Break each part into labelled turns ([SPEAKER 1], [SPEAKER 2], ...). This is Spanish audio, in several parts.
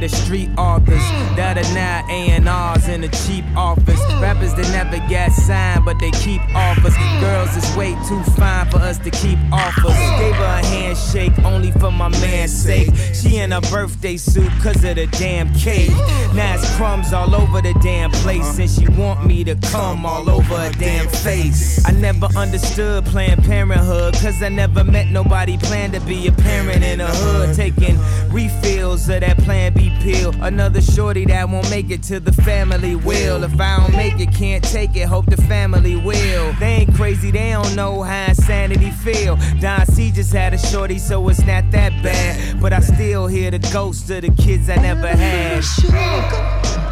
[SPEAKER 1] Yeah, the street authors that are now A&Rs in a cheap office. Rappers that never get signed, but they keep offers. Girls is way too fine for us to keep offers. Gave her a handshake only for my man's sake. She in a birthday suit cause of the damn cake. Now it's crumbs all over the damn place, and she want me to come all over her damn face. I never understood Planned Parenthood, cause I never met nobody planned to be a parent in a hood. Taking refills of that Plan B Another shorty that won't make it to the family will. If I don't make it, can't take it, hope the family will. They ain't crazy, they don't know how insanity feel. Don C just had a shorty, so it's not that bad. But I still hear the ghosts of the kids I never had.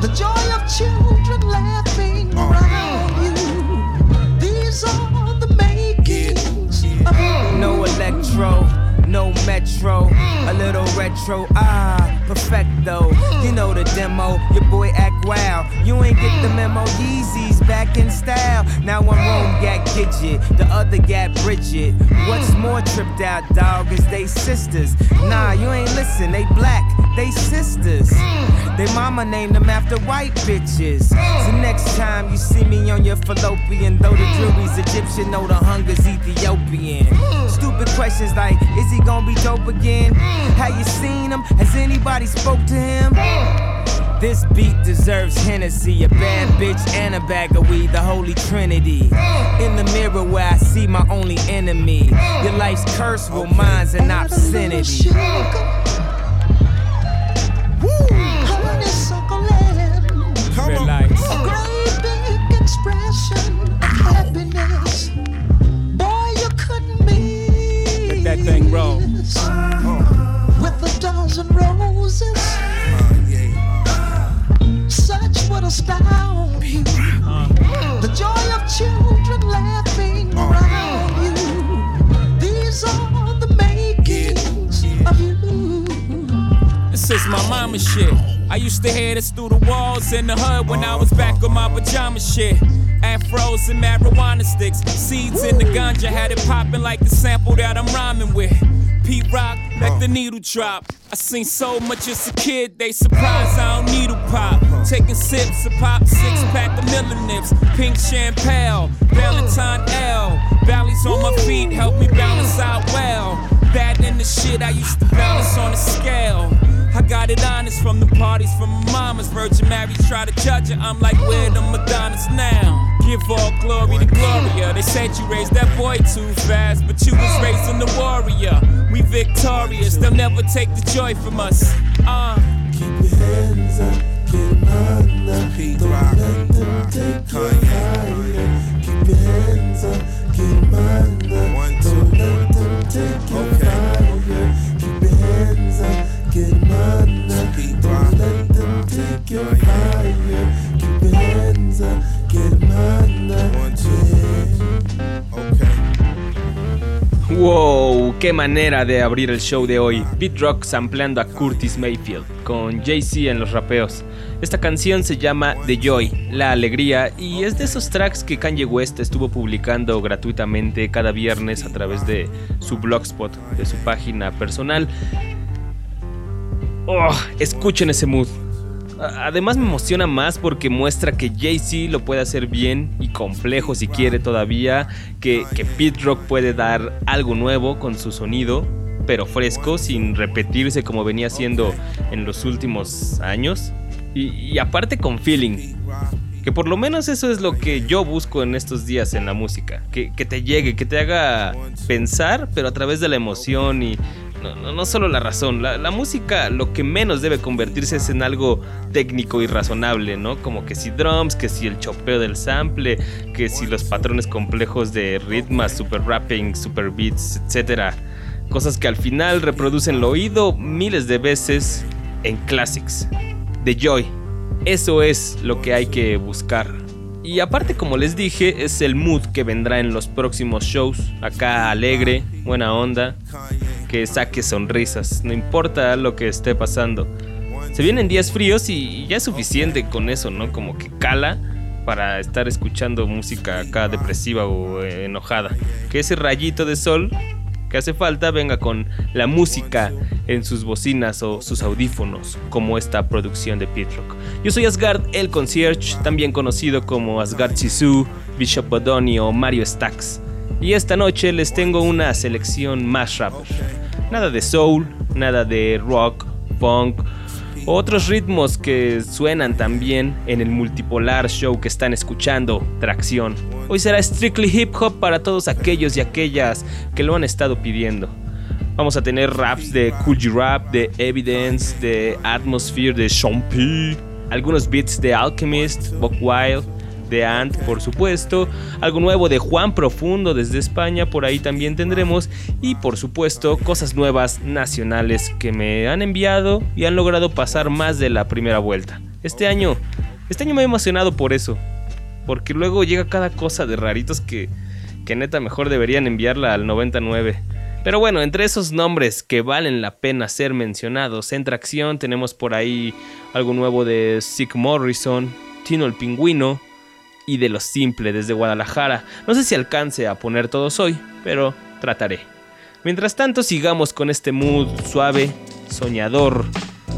[SPEAKER 2] The joy of children laughing around you. These are the makings
[SPEAKER 1] No electro, no metro, a little retro, ah, perfecto. You know the demo, your boy act wild. You ain't get the memo, Yeezys back in style. Now one room got Gidget, the other got Bridget. What's more tripped out, dog, is they sisters. Nah, you ain't listen, they black, they sisters. They mama named them after white bitches. So next time you see me on your fallopian, though the jury's Egyptian, know the hunger's Ethiopian. Stupid questions like, is he gonna be dope again? Have you seen him? Has anybody spoke to him? This beat deserves Hennessy, a bad bitch and a bag of weed, the holy trinity. In the mirror where I see my only enemy. Your life's curse, well mine's an obscenity.
[SPEAKER 2] sugar. Honeysuckle land,
[SPEAKER 3] Come
[SPEAKER 1] Red
[SPEAKER 3] on.
[SPEAKER 1] lights.
[SPEAKER 2] a great big expression of happiness. Boy, you couldn't miss.
[SPEAKER 1] Let that thing roll.
[SPEAKER 2] The joy of children laughing around you. These are the makings of you.
[SPEAKER 4] This is my mama shit. I used to hear this through the walls in the hood when I was back on my pajama shit. Afros and marijuana sticks, seeds in the ganja had it popping like the sample that I'm rhyming with. P Rock, let the needle drop. I seen so much as a kid, they surprised I don't needle pop. Taking sips of pop, six pack of Miller nips, pink champagne, Valentine L. Valleys on my feet help me balance out well. That and the shit I used to balance on a scale. I got it honest from the parties from my mama's Virgin Mary try to judge it. I'm like, where the Madonnas now? Give all glory to Gloria. They said you raised that boy too fast, but you was raising the warrior. We victorious, they'll never take the joy from us. Uh.
[SPEAKER 3] Rihanna, Pete Rock, Kanye. Keep your hands up, up. One, two, Don't let them take your okay. fire. Keep your hands up, get mine.
[SPEAKER 5] Wow, qué manera de abrir el show de hoy. Beat Rock sampleando a Curtis Mayfield con Jay-Z en los rapeos. Esta canción se llama The Joy, la alegría, y es de esos tracks que Kanye West estuvo publicando gratuitamente cada viernes a través de su blogspot, de su página personal. Oh, escuchen ese mood. Además me emociona más porque muestra que Jay-Z lo puede hacer bien y complejo si quiere todavía, que, que Pete Rock puede dar algo nuevo con su sonido, pero fresco, sin repetirse como venía haciendo en los últimos años. Y, y aparte con feeling, que por lo menos eso es lo que yo busco en estos días en la música. Que, que te llegue, que te haga pensar, pero a través de la emoción y no, no, no solo la razón. La, la música lo que menos debe convertirse es en algo técnico y razonable, ¿no? Como que si drums, que si el chopeo del sample, que si los patrones complejos de ritmos, super rapping, super beats, etc. Cosas que al final reproducen el oído miles de veces en classics. The Joy. Eso es lo que hay que buscar. Y aparte, como les dije, es el mood que vendrá en los próximos shows. Acá alegre, buena onda, que saque sonrisas, no importa lo que esté pasando. Se vienen días fríos y ya es suficiente con eso, ¿no? Como que cala para estar escuchando música acá depresiva o eh, enojada. Que ese rayito de sol que hace falta venga con la música en sus bocinas o sus audífonos, como esta producción de Pete Rock. Yo soy Asgard el Concierge, también conocido como Asgard Sisu, Bishop Bodoni o Mario Stax. Y esta noche les tengo una selección más rapper. Nada de soul, nada de rock, funk, otros ritmos que suenan también en el multipolar show que están escuchando, Tracción. Hoy será strictly hip hop para todos aquellos y aquellas que lo han estado pidiendo. Vamos a tener raps de Cool G Rap, de Evidence, de Atmosphere, de Sean P, algunos beats de Alchemist, Buck Wild, de Ant, por supuesto, algo nuevo de Juan Profundo desde España, por ahí también tendremos, y por supuesto, cosas nuevas nacionales que me han enviado y han logrado pasar más de la primera vuelta. Este año, este año me he emocionado por eso, porque luego llega cada cosa de raritos que, que neta mejor deberían enviarla al 99. Pero bueno, entre esos nombres que valen la pena ser mencionados en tracción, tenemos por ahí algo nuevo de Sick Morrison, Tino el Pingüino y de Lo Simple desde Guadalajara. No sé si alcance a poner todos hoy, pero trataré. Mientras tanto, sigamos con este mood suave, soñador,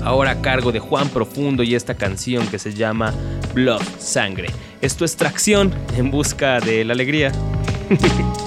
[SPEAKER 5] ahora a cargo de Juan Profundo y esta canción que se llama Blood Sangre. Esto es tracción en busca de la alegría.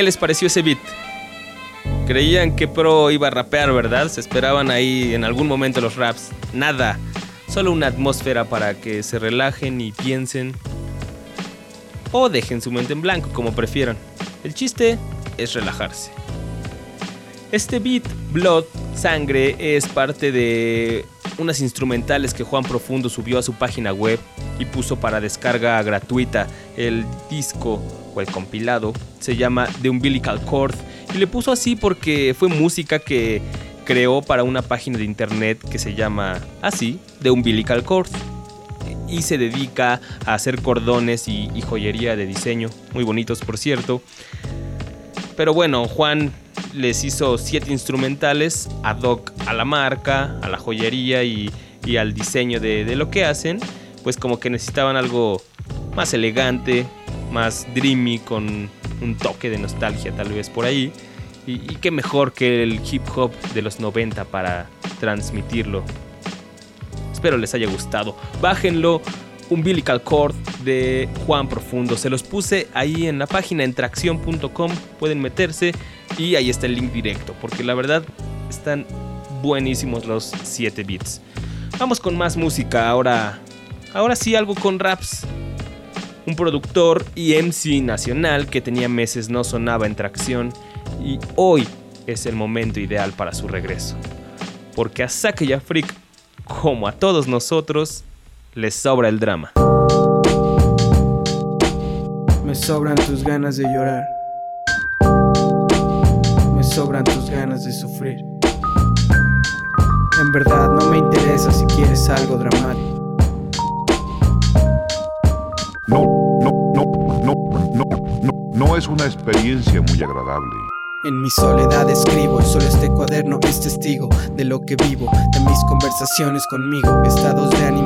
[SPEAKER 5] ¿Qué les pareció ese beat? Creían que Pro iba a rapear, ¿verdad? Se esperaban ahí en algún momento los raps. Nada. Solo una atmósfera para que se relajen y piensen. o dejen su mente en blanco como prefieran. El chiste es relajarse. Este beat, Blood, Sangre, es parte de unas instrumentales que Juan Profundo subió a su página web y puso para descarga gratuita. El disco o el compilado se llama The Umbilical Cord y le puso así porque fue música que creó para una página de internet que se llama así, The Umbilical Cord y se dedica a hacer cordones y, joyería de diseño, muy bonitos por cierto. Pero bueno, Juan les hizo siete instrumentales ad hoc a la marca, a la joyería y, y al diseño de, de lo que hacen. Pues como que necesitaban algo más elegante, más dreamy, con un toque de nostalgia tal vez por ahí. Y, y qué mejor que el hip hop de los 90 para transmitirlo. Espero les haya gustado. Bájenlo. Umbilical Cord de Juan Profundo. Se los puse ahí en la página en tracción.com. Pueden meterse y ahí está el link directo. Porque la verdad están buenísimos los 7 bits. Vamos con más música. Ahora, ahora sí algo con raps. Un productor y MC nacional que tenía meses no sonaba en tracción. Y hoy es el momento ideal para su regreso. Porque a Sake y a Freak, como a todos nosotros, les sobra el drama.
[SPEAKER 6] Me sobran tus ganas de llorar. Me sobran tus ganas de sufrir. En verdad no me interesa si quieres algo dramático.
[SPEAKER 7] No, no, no, no, no, no, no es una experiencia muy agradable.
[SPEAKER 6] En mi soledad escribo y solo este cuaderno es testigo de lo que vivo, de mis conversaciones conmigo. Estados de ánimo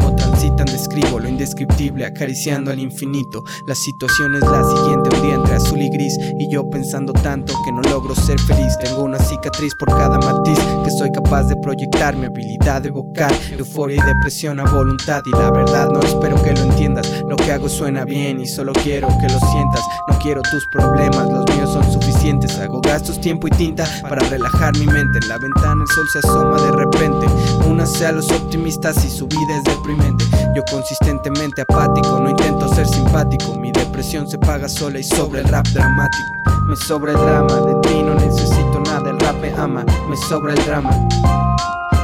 [SPEAKER 6] transitan, describo lo indescriptible, acariciando al infinito. La situación es la siguiente, un día entre azul y gris y yo pensando tanto que no logro ser feliz. Tengo una cicatriz por cada matiz que soy capaz de proyectar, mi habilidad de evocar euforia y depresión a voluntad. Y la verdad no espero que lo entiendas, lo que hago suena bien y solo quiero que lo sientas. No quiero tus problemas, los míos son suficientes. Hago gastos, tiempo y tinta para relajar mi mente. En la ventana el sol se asoma de repente. Únase a los optimistas y su vida es deprimente. Yo consistentemente apático, no intento ser simpático. Mi depresión se paga sola y sobre el rap dramático. Me sobra el drama, de ti no necesito nada. El rap me ama, me sobra el drama.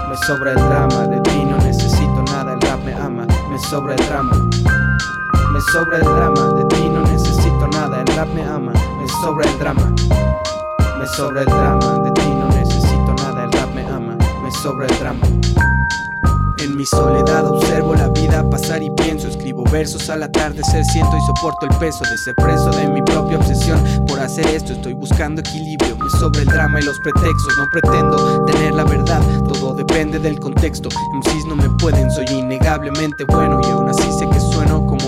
[SPEAKER 6] Me sobra el drama, de ti no necesito nada. El rap me ama, me sobra el drama. Me sobra el drama, de ti no necesito nada. El rap me ama, me sobra el drama. Me sobra el drama, sobra el drama. En mi soledad observo la vida pasar y pienso, escribo versos al atardecer, siento y soporto el peso de ser preso de mi propia obsesión. Por hacer esto estoy buscando equilibrio, me sobra el drama y los pretextos, no pretendo tener la verdad, todo depende del contexto. MCs no me pueden, soy innegablemente bueno y aún así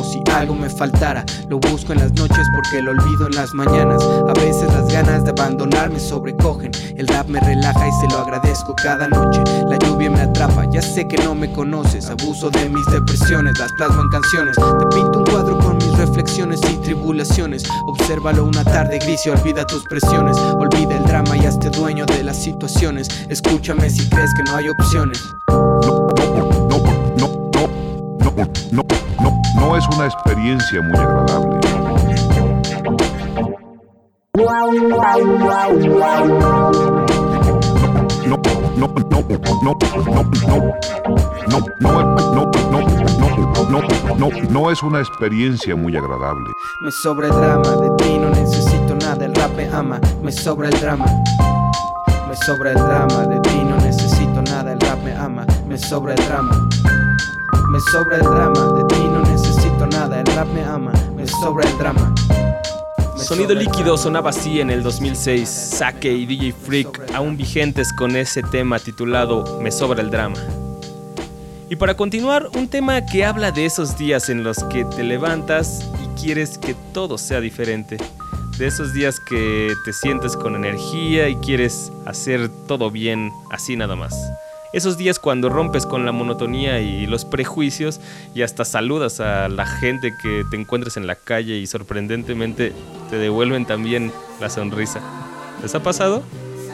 [SPEAKER 6] si algo me faltara. Lo busco en las noches porque lo olvido en las mañanas. A veces las ganas de abandonar me sobrecogen. El rap me relaja y se lo agradezco cada noche. La lluvia me atrapa, ya sé que no me conoces. Abuso de mis depresiones, las plasmo en canciones. Te pinto un cuadro con mis reflexiones y tribulaciones. Obsérvalo una tarde gris y olvida tus presiones. Olvida el drama y hazte dueño de las situaciones. Escúchame si crees que no hay opciones.
[SPEAKER 7] No, no, no, es una experiencia muy agradable. No, no, no, no, no, no, no, no, no, no, no, no es una experiencia muy agradable.
[SPEAKER 6] Me sobra el drama, de ti no necesito nada, el rap me ama, me sobra el drama. Me sobra el drama, de ti no necesito nada, el rap me ama, me sobra el drama. Me sobra el drama, de ti no necesito nada, el rap me ama, me sobra el drama.
[SPEAKER 5] Sonido líquido sonaba así en el 2006. Sake y DJ Freak aún vigentes con ese tema titulado Me sobra el drama. Y para continuar, un tema que habla de esos días en los que te levantas y quieres que todo sea diferente. De esos días que te sientes con energía y quieres hacer todo bien así nada más. Esos días cuando rompes con la monotonía y los prejuicios y hasta saludas a la gente que te encuentres en la calle y sorprendentemente te devuelven también la sonrisa. ¿Les ha pasado?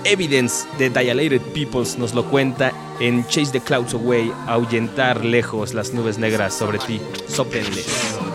[SPEAKER 5] Evidence de Dilated Peoples nos lo cuenta en Chase the Clouds Away, ahuyentar lejos las nubes negras sobre ti, sóplenles.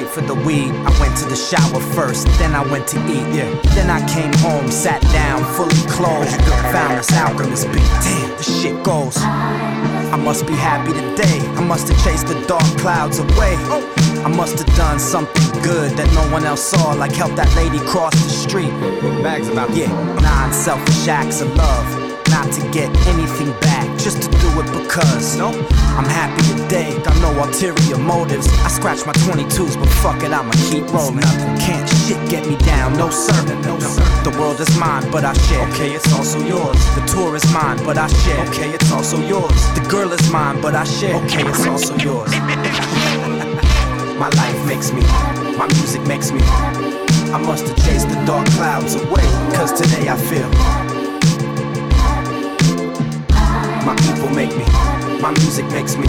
[SPEAKER 8] Didn't go right for the weed. I went to the shower first, then I went to eat. Yeah. Then I came home, sat down, fully clothed. Found this alchemist beat. Damn, the shit goes. I must be happy today. I must have chased the dark clouds away. I must have done something good that no one else saw, like help that lady cross the street. Bags about yeah, nine selfish acts of love, not to get anything back, just to do it because. No, I'm happy today. Got no ulterior motives. I scratch my 22s, but fuck it, I'ma keep rolling. Nothing Can't shit get me down, no sir. No sir. The world is mine, but I share. Okay, it's also yours. The tour is mine, but I share. Okay, it's also yours. The girl is mine, but I share. Okay, it's also yours. My life makes me, my music makes me. I must have chased the dark clouds away, cause today I feel. People make me, my music makes me,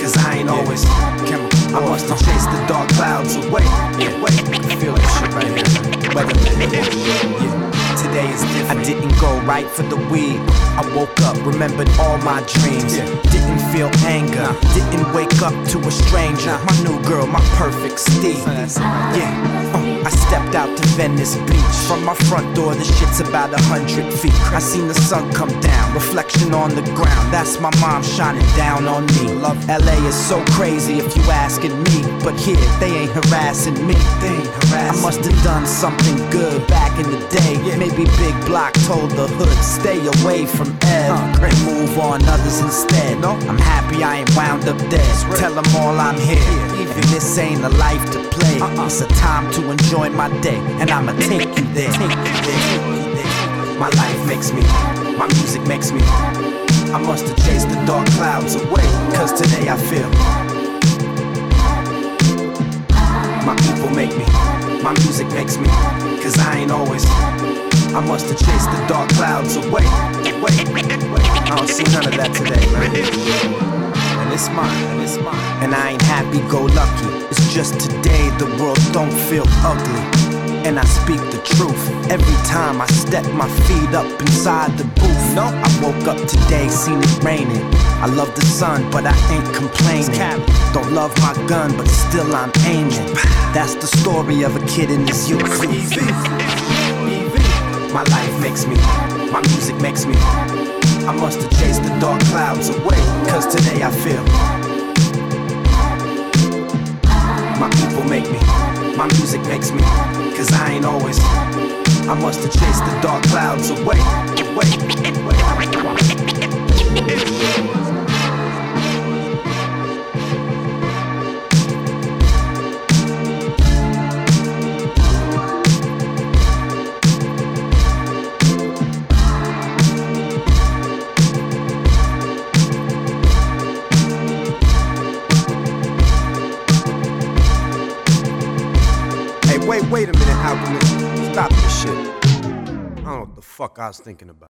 [SPEAKER 8] cause I ain't always chemical. I must have chased the dark clouds away. Yeah, wait, I feel that shit right here. Weather, yeah. Today is different. I didn't go right for the weed. I woke up, remembered all my dreams. Didn't feel anger. Didn't wake up to a stranger. My new girl, my perfect Steve. Yeah. Uh, I stepped out to Venice Beach. From my front door, the shit's about a hundred feet. I seen the sun come down, reflection on the ground. That's my mom shining down on me. Love LA is so crazy if you asking me. But here, they ain't harassing me. They ain't harassing I must have done something good back in the day. Maybe Big Block told the hood, stay away from Ed. And move on others instead. I'm happy I ain't wound up dead. Tell them all I'm here. And this ain't a life to play. Uh-uh. It's a time to enjoy my day. And I'ma take you there. Take you there. My life makes me, my music makes me. I must have chased the dark clouds away. Cause today I feel. My people make me, my music makes me. Cause I ain't always. I must have chased the dark clouds away. Wait, I don't see none of that today, man. And it's mine, and it's mine. And I ain't happy go lucky. It's just today the world don't feel ugly. And I speak the truth every time I step my feet up inside the booth. No, I woke up today, seen it raining. I love the sun, but I ain't complaining. Don't love my gun, but still I'm aiming. That's the story of a kid in his youth. My life makes me, my music makes me. I must have chased the dark clouds away, cause today I feel. My people make me, my music makes me, cause I ain't always. I must have chased the dark clouds away. Wait, Hey, Stop this shit. I don't know what the fuck I was thinking about.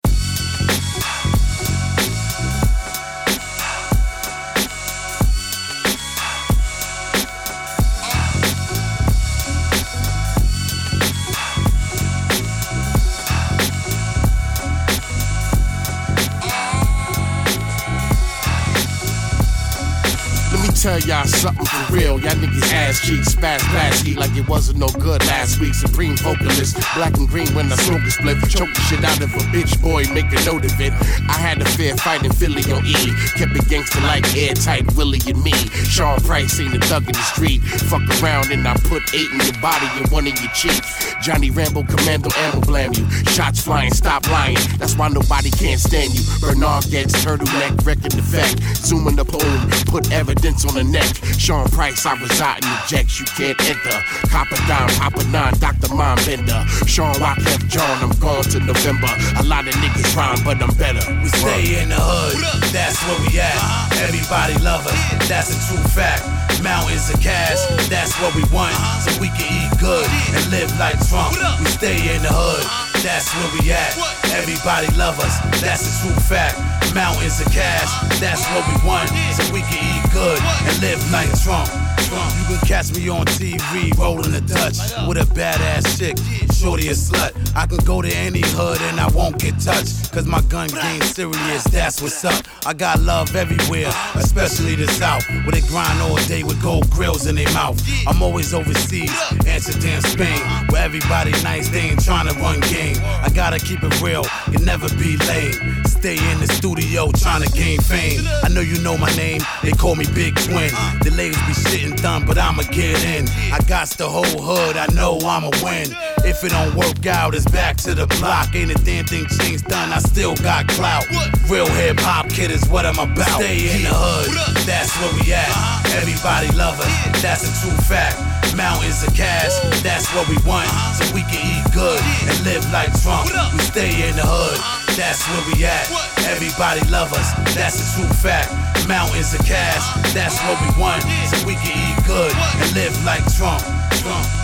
[SPEAKER 9] Tell y'all something for real. Y'all niggas ass cheeks, spaz plasky like it wasn't no good last week. Supreme vocalist, black and green when I smoke a split. Choke the shit out of a bitch boy, make a note of it. I had a fair fight in Philly on E. Kept it gangster like airtight Willie and me. Sean Price ain't a thug in the street. Fuck around and I put eight in your body and one in your cheek. Johnny Rambo, Commando, ammo blam you. Shots flying, stop lying. That's why nobody can't stand you. Bernard gets turtleneck, wrecking effect. Zooming the poem, put evidence on the neck. Sean Price, I reside in the jacks, you can't enter. Copper dime, Papa Nine, Dr. Mom Bender. Sean Wyclef John, I'm gone to November. A lot of niggas rhyme, but I'm better.
[SPEAKER 10] We stay in the hood, that's where we at. Uh-huh. Everybody love us, that's a true fact. Mountains of cash, that's what we want. So we can eat good and live like Trump. We stay in the hood, that's where we at. Everybody love us, that's a true fact. Mountains of cash, that's what we want. So we can eat good and live like Trump. You can catch me on TV rolling the Dutch with a badass chick, shorty a slut. I can go to any hood and I won't get touched. Cause my gun game serious, that's what's up. I got love everywhere, especially the South, where they grind all day with gold grills in their mouth. I'm always overseas, Amsterdam, Spain, where everybody nice, they ain't trying to run game. I gotta keep it real, can never be lame. Stay in the studio trying to gain fame. I know you know my name, they call me Big Twin. The ladies be shitting dumb, but I'ma get in. I got the whole hood, I know I'ma win. If it don't work out, it's back to the block. Ain't a damn thing changed done, I still got clout. Real hip hop kid is what I'm about. Stay in the hood, that's where we at. Everybody love us, that's a true fact. Mountains of cash, what we want. So we can eat good and live like Trump. We stay in the hood, that's where we at. Everybody love us, that's a true fact. Mountains of cash, that's what we want. So we can eat good and live like Trump. Trump.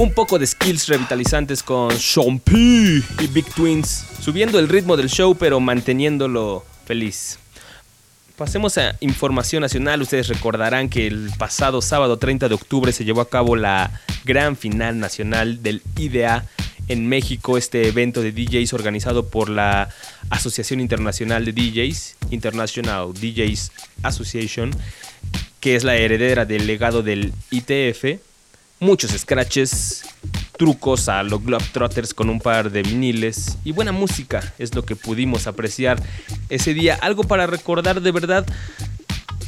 [SPEAKER 5] Un poco de skills revitalizantes con Sean P y Big Twins, subiendo el ritmo del show pero manteniéndolo feliz. Pasemos a información nacional. Ustedes recordarán que el pasado sábado 30 de octubre se llevó a cabo la gran final nacional del IDA en México, este evento de DJs organizado por la Asociación Internacional de DJs, International DJs Association, que es la heredera del legado del ITF muchos scratches, trucos a los Globetrotters con un par de viniles y buena música es lo que pudimos apreciar ese día. Algo para recordar de verdad.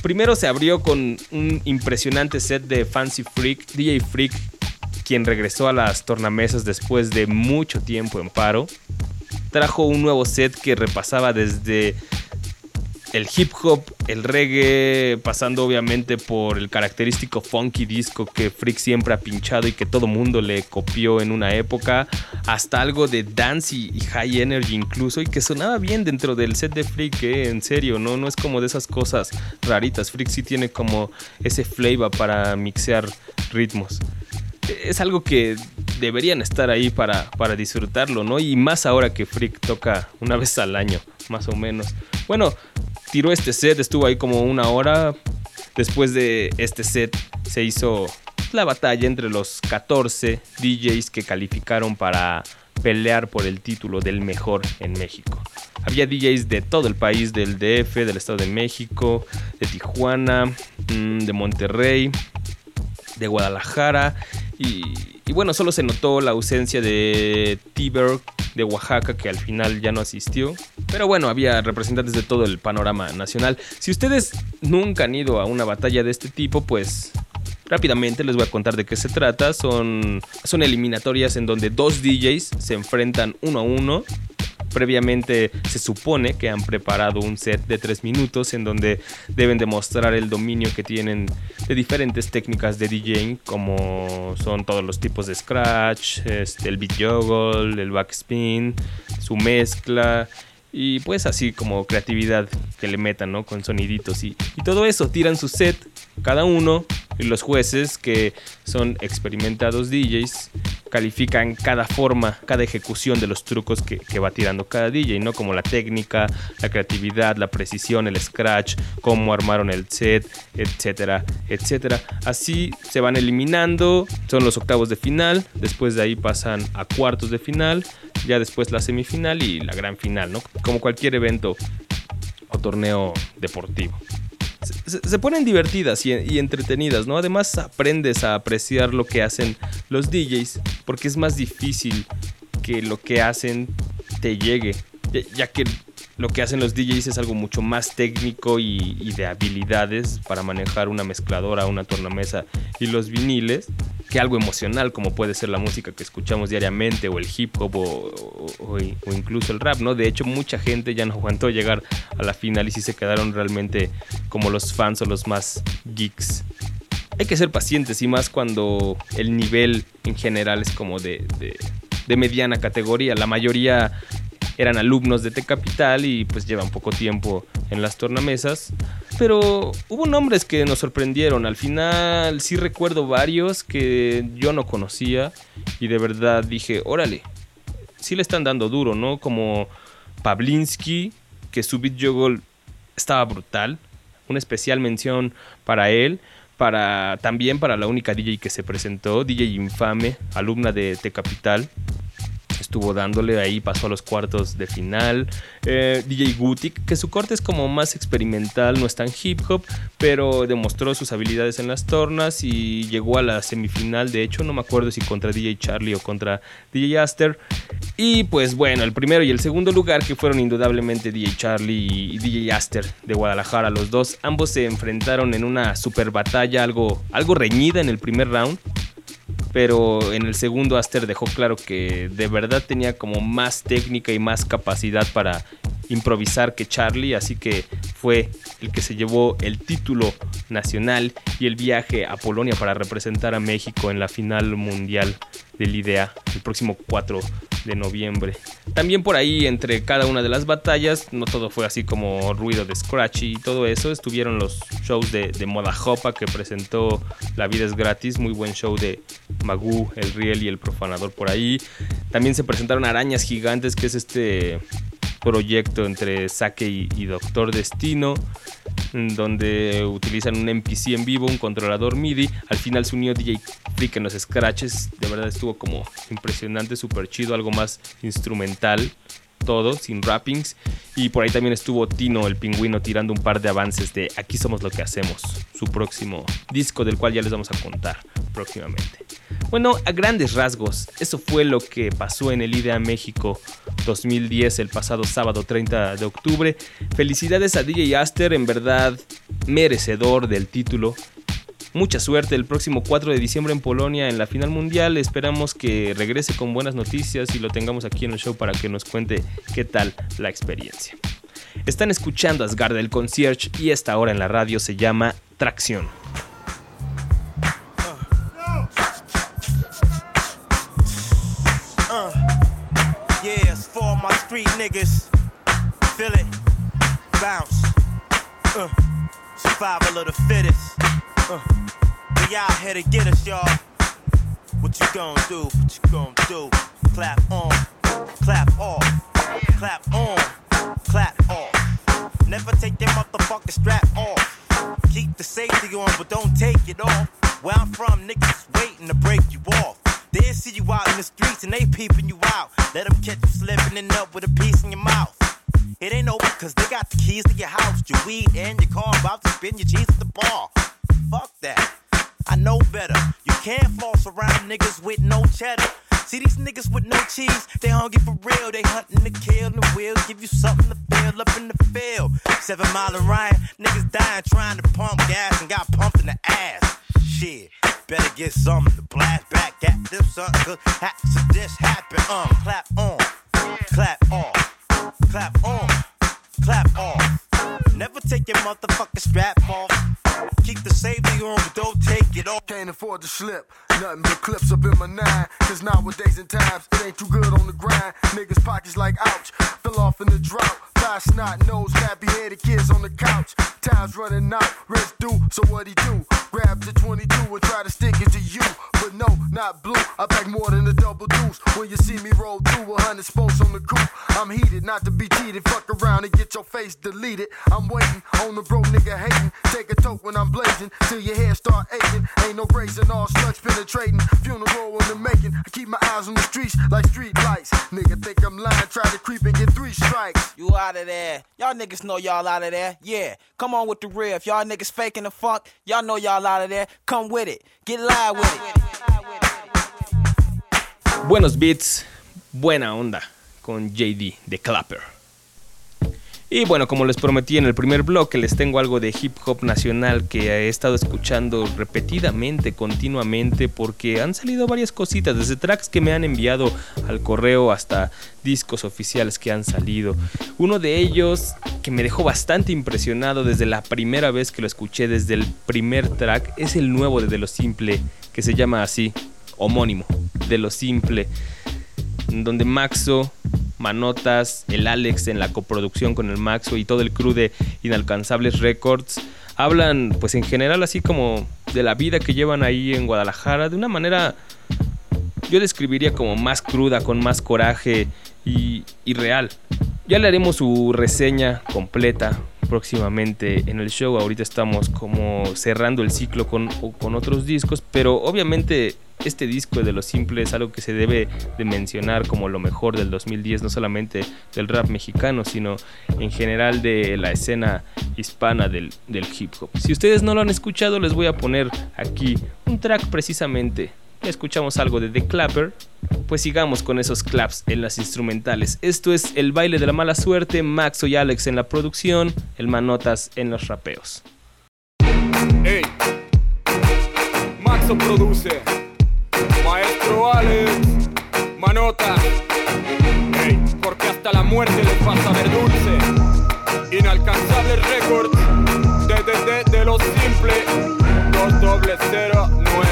[SPEAKER 5] Primero se abrió con un impresionante set de Fancy Freak, DJ Freak, quien regresó a las tornamesas después de mucho tiempo en paro. Trajo un nuevo set que repasaba desde el hip hop, el reggae, pasando obviamente por el característico funky disco que Freak siempre ha pinchado y que todo mundo le copió en una época, hasta algo de dance y, high energy incluso, y que sonaba bien dentro del set de Freak, eh, en serio, ¿no? no es como de esas cosas raritas. Freak sí tiene como ese flavor para mixear ritmos. Es algo que deberían estar ahí para, para disfrutarlo, ¿no? Y más ahora que Freak toca una vez al año, más o menos. Bueno, tiró este set, estuvo ahí como una hora. Después de este set se hizo la batalla entre los 14 DJs que calificaron para pelear por el título del mejor en México. Había DJs de todo el país, del DF, del Estado de México, de Tijuana, mm, de Monterrey, de Guadalajara y, y bueno, solo se notó la ausencia de T-Berg de Oaxaca que al final ya no asistió. Pero bueno, había representantes de todo el panorama nacional. Si ustedes nunca han ido a una batalla de este tipo, pues rápidamente les voy a contar de qué se trata. Son, son eliminatorias en donde dos DJs se enfrentan uno a uno. Previamente se supone que han preparado un set de 3 minutos en donde deben demostrar el dominio que tienen de diferentes técnicas de DJing como son todos los tipos de scratch, este, el beat juggle, el backspin, su mezcla y pues así como creatividad que le metan, ¿no? Con soniditos y, y todo eso, tiran su set cada uno y los jueces que son experimentados DJs califican cada forma, cada ejecución de los trucos que, va tirando cada DJ, ¿no? Como la técnica, la creatividad, la precisión, el scratch, cómo armaron el set, etcétera, etcétera. Así se van eliminando, son los octavos de final, después de ahí pasan a cuartos de final, ya después la semifinal y la gran final, ¿no? Como cualquier evento o torneo deportivo se, ponen divertidas y, y, entretenidas, ¿no? Además aprendes a apreciar lo que hacen los DJs porque es más difícil que lo que hacen te llegue, ya que lo que hacen los DJs es algo mucho más técnico y, y, de habilidades para manejar una mezcladora, una tornamesa y los viniles que algo emocional como puede ser la música que escuchamos diariamente o el hip hop o, incluso el rap, ¿no? De hecho mucha gente ya no aguantó llegar a la final y sí se quedaron realmente como los fans o los más geeks. Hay que ser pacientes y más cuando el nivel en general es como de, de mediana categoría. La mayoría eran alumnos de T Capital y pues llevan poco tiempo en las tornamesas. Pero hubo nombres que nos sorprendieron. Al final sí recuerdo varios que yo no conocía y de verdad dije, órale, sí le están dando duro, ¿no? Como Pavlinsky, que su beat juggle estaba brutal. Una especial mención para él. Para, también para la única DJ que se presentó, DJ Infame, alumna de T Capital dándole ahí, pasó a los cuartos de final. Eh, DJ Gutik, que su corte es como más experimental, no es tan hip hop, pero demostró sus habilidades en las tornas y llegó a la semifinal. De hecho, no me acuerdo si contra DJ Charlie o contra DJ Aster. Y pues bueno, el primero y el segundo lugar, que fueron indudablemente DJ Charlie y DJ Aster de Guadalajara, los dos, ambos se enfrentaron en una super batalla, algo, algo reñida en el primer round pero en el segundo Aster dejó claro que de verdad tenía como más técnica y más capacidad para improvisar que Charlie, así que fue el que se llevó el título nacional y el viaje a Polonia para representar a México en la final mundial del IDEA el próximo 4 de noviembre. También por ahí, entre cada una de las batallas, no todo fue así como ruido de scratch y todo eso. Estuvieron los shows de, de Moda Jopa que presentó La Vida es Gratis, muy buen show de Magú, El Riel y El Profanador por ahí. También se presentaron Arañas Gigantes, que es este proyecto entre Sake y, Doctor Destino, donde utilizan un NPC en vivo, un controlador MIDI. Al final se unió DJ Freak en los scratches, de verdad estuvo como impresionante, súper chido, algo más instrumental todo, sin rappings. Y por ahí también estuvo Tino, el pingüino, tirando un par de avances de Aquí somos lo que hacemos, su próximo disco del cual ya les vamos a contar próximamente. Bueno, a grandes rasgos, eso fue lo que pasó en el IDEA México 2010 el pasado sábado 30 de octubre. Felicidades a DJ Aster, en verdad merecedor del título. Mucha suerte el próximo 4 de diciembre en Polonia en la final mundial. Esperamos que regrese con buenas noticias y lo tengamos aquí en el show para que nos cuente qué tal la experiencia. Están escuchando Asgard del Concierge y esta hora en la radio se llama Tracción.
[SPEAKER 11] Street niggas. Feel it, bounce. Uh, survival of the fittest. Uh, we out here to get us, y'all. What you gonna do? What you gonna do? Clap on, clap off, clap on, clap off. Never take that motherfucking strap off. Keep the safety on, but don't take it off. Where I'm from, niggas waiting to break you off. They see you out in the streets and they peeping you out. Let them catch you slipping and up with a piece in your mouth. It ain't over cause they got the keys to your house, your weed, and your car. About to spin your cheese at the bar. Fuck that. I know better. You can't false around niggas with no cheddar. See these niggas with no cheese, they hungry for real. They hunting to kill and will give you something to feel up in the field. Seven mile and Ryan, niggas dying trying to pump gas and got pumped in the ass. Shit. Better get something to blast back at them, son. Cause hacks of this happen. Um, clap on, clap off, clap on, clap off. Never take your motherfucking strap off. Keep the safety on, but don't take it off.
[SPEAKER 12] Can't afford to slip. Nothing but clips up in my nine. Cause nowadays in times, it ain't too good on the grind. Niggas' pockets like ouch. Fell off in the drought. Fly snot nose, nappy headed kids on the couch. Time's running out, rest due, so what he do? Grab the 22 and try to stick it to you. But no, not blue. I pack more than a double deuce. When you see me roll through a hundred spokes on the coupe, I'm heated, not to be cheated. Fuck around and get your face deleted. I'm waiting on the bro nigga hating. Take a toke when I'm blazing till your hair start aching. Ain't no grazing, all slugs penetrating. Funeral in the making. I keep my eyes on the streets like street lights. Nigga think I'm lying, try to creep and get three strikes.
[SPEAKER 11] You out of there. Y'all niggas know y'all out of there. Yeah, come on with the real. If y'all niggas faking the funk, y'all know y'all out of there. Come with it. Get live with it.
[SPEAKER 5] Buenos beats, buena onda con JD the Clapper. Y bueno, como les prometí en el primer bloque, les tengo algo de hip hop nacional que he estado escuchando repetidamente, continuamente, porque han salido varias cositas, desde tracks que me han enviado al correo hasta discos oficiales que han salido. Uno de ellos que me dejó bastante impresionado desde la primera vez que lo escuché, desde el primer track, es el nuevo de De Lo Simple, que se llama así, homónimo, De Lo Simple, donde Maxo Manotas, el Alex en la coproducción con el Maxo y todo el crew de Inalcanzables Records hablan pues en general así como de la vida que llevan ahí en Guadalajara de una manera yo describiría como más cruda, con más coraje y, y real. Ya le haremos su reseña completa próximamente en el show. Ahorita estamos como cerrando el ciclo con, con otros discos, pero obviamente este disco de Lo Simple es algo que se debe de mencionar como lo mejor del 2010, no solamente del rap mexicano, sino en general de la escena hispana del, del hip hop. Si ustedes no lo han escuchado, les voy a poner aquí un track precisamente escuchamos algo de The Clapper, pues sigamos con esos claps en las instrumentales. Esto es El baile de la mala suerte, Maxo y Alex en la producción, el Manotas en los rapeos.
[SPEAKER 13] Hey, Maxo produce, Manota. Porque hasta la muerte les pasa ver dulce. Inalcanzable récord de, de, de, de lo simple, 2 doble 0 9.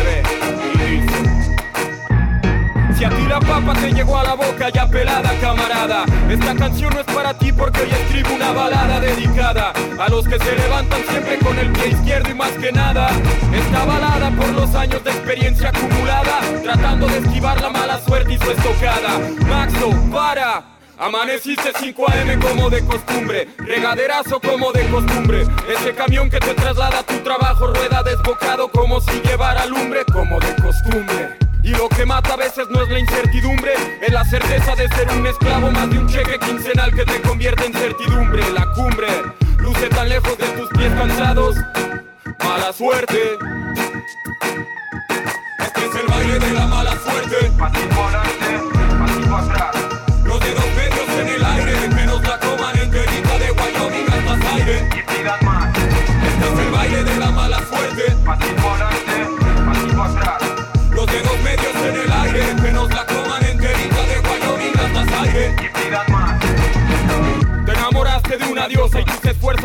[SPEAKER 13] Si a ti la papa te llegó a la boca ya pelada, camarada. Esta canción no es para ti porque hoy escribo una balada dedicada a los que se levantan siempre con el pie izquierdo y más que nada. Esta balada por los años de experiencia acumulada, tratando de esquivar la mala suerte y su estocada. Maxo, para. Amaneciste 5 AM como de costumbre, regaderazo como de costumbre. Ese camión que te traslada a tu trabajo rueda desbocado como si llevara lumbre, como de costumbre. Y lo que mata a veces no es la incertidumbre, es la certeza de ser un esclavo más de un cheque quincenal que te convierte en certidumbre. La cumbre luce tan lejos de tus pies cansados, mala suerte. Este es el baile de la mala suerte.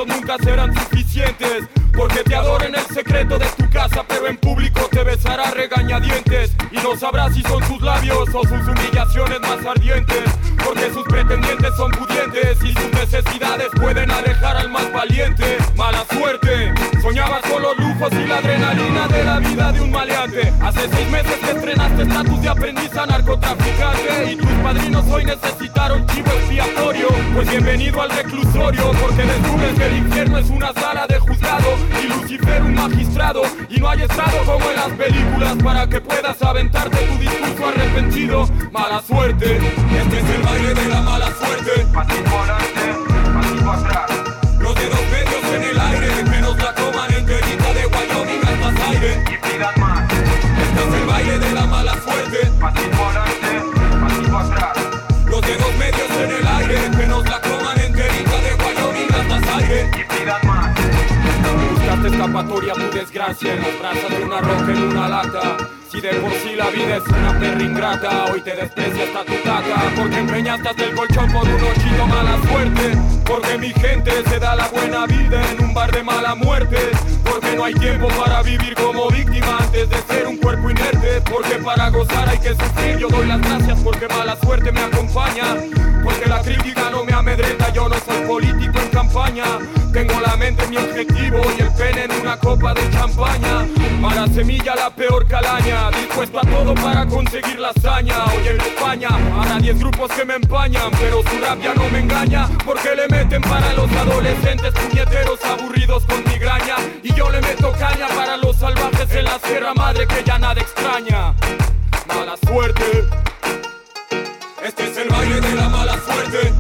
[SPEAKER 13] Nunca serán suficientes. Porque te adora en el secreto de tu casa, pero en público te besará regañadientes. Y no sabrás si son sus labios o sus humillaciones más ardientes. Porque sus pretendientes son pudientes y sus necesidades pueden alejar al más valiente. Mala suerte, soñabas con los lujos y la adrenalina de la vida de un maleante. Hace seis meses que estrenaste estatus de aprendiz a narcotraficante. Y tus padrinos hoy necesitaron chivo expiatorio. Pues bienvenido al reclusorio, porque descubres que el infierno es una sala de juzgado y Lucifer un magistrado. Y no hay estado como en las películas para que puedas aventarte tu discurso arrepentido. Mala suerte, este es el baile de la mala suerte. Escapatoria a tu desgracia en las brasas de una roca en una lata. Si de por sí la vida es una perra ingrata, hoy te desprecia hasta tu taca. Porque empeñaste hasta el colchón por un ochito mala suerte. Porque mi gente se da la buena vida en un bar de mala muerte. Porque no hay tiempo para vivir como víctima antes de ser un cuerpo inerte. Porque para gozar hay que sufrir. Yo doy las gracias porque mala suerte me acompaña. Porque la crítica no me amedrenta, yo no soy político en campaña. Tengo la mente en mi objetivo y el pene en una copa de champaña. Mala semilla, la peor calaña. Dispuesto a todo para conseguir la hazaña. Hoy en España, ahora 10 grupos que me empañan. Pero su rabia no me engaña. Porque le meten para los adolescentes puñeteros aburridos con migraña. Y yo le meto caña para los salvajes en la sierra madre que ya nada extraña. Mala suerte. Este es el baile de la mala suerte.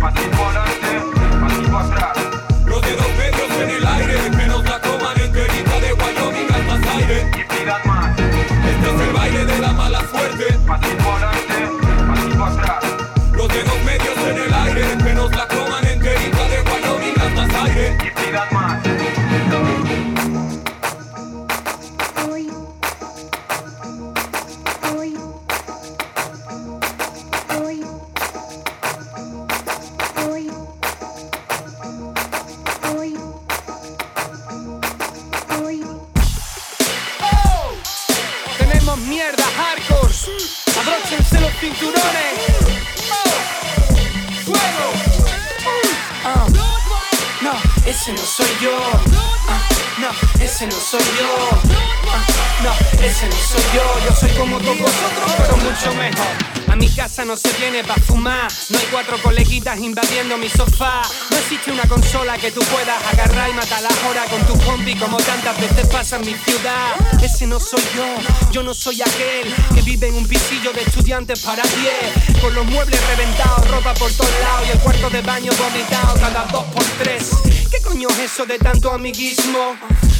[SPEAKER 14] No se viene pa' fumar. No hay cuatro coleguitas invadiendo mi sofá. No existe una consola que tú puedas agarrar y matar las horas con tu compi como tantas veces pasa en mi ciudad. Ese no soy yo, yo no soy aquel que vive en un pisillo de estudiantes para pie. Con los muebles reventados, ropa por todos lados y el cuarto de baño vomitado cada dos por tres. ¿Qué coño es eso de tanto amiguismo?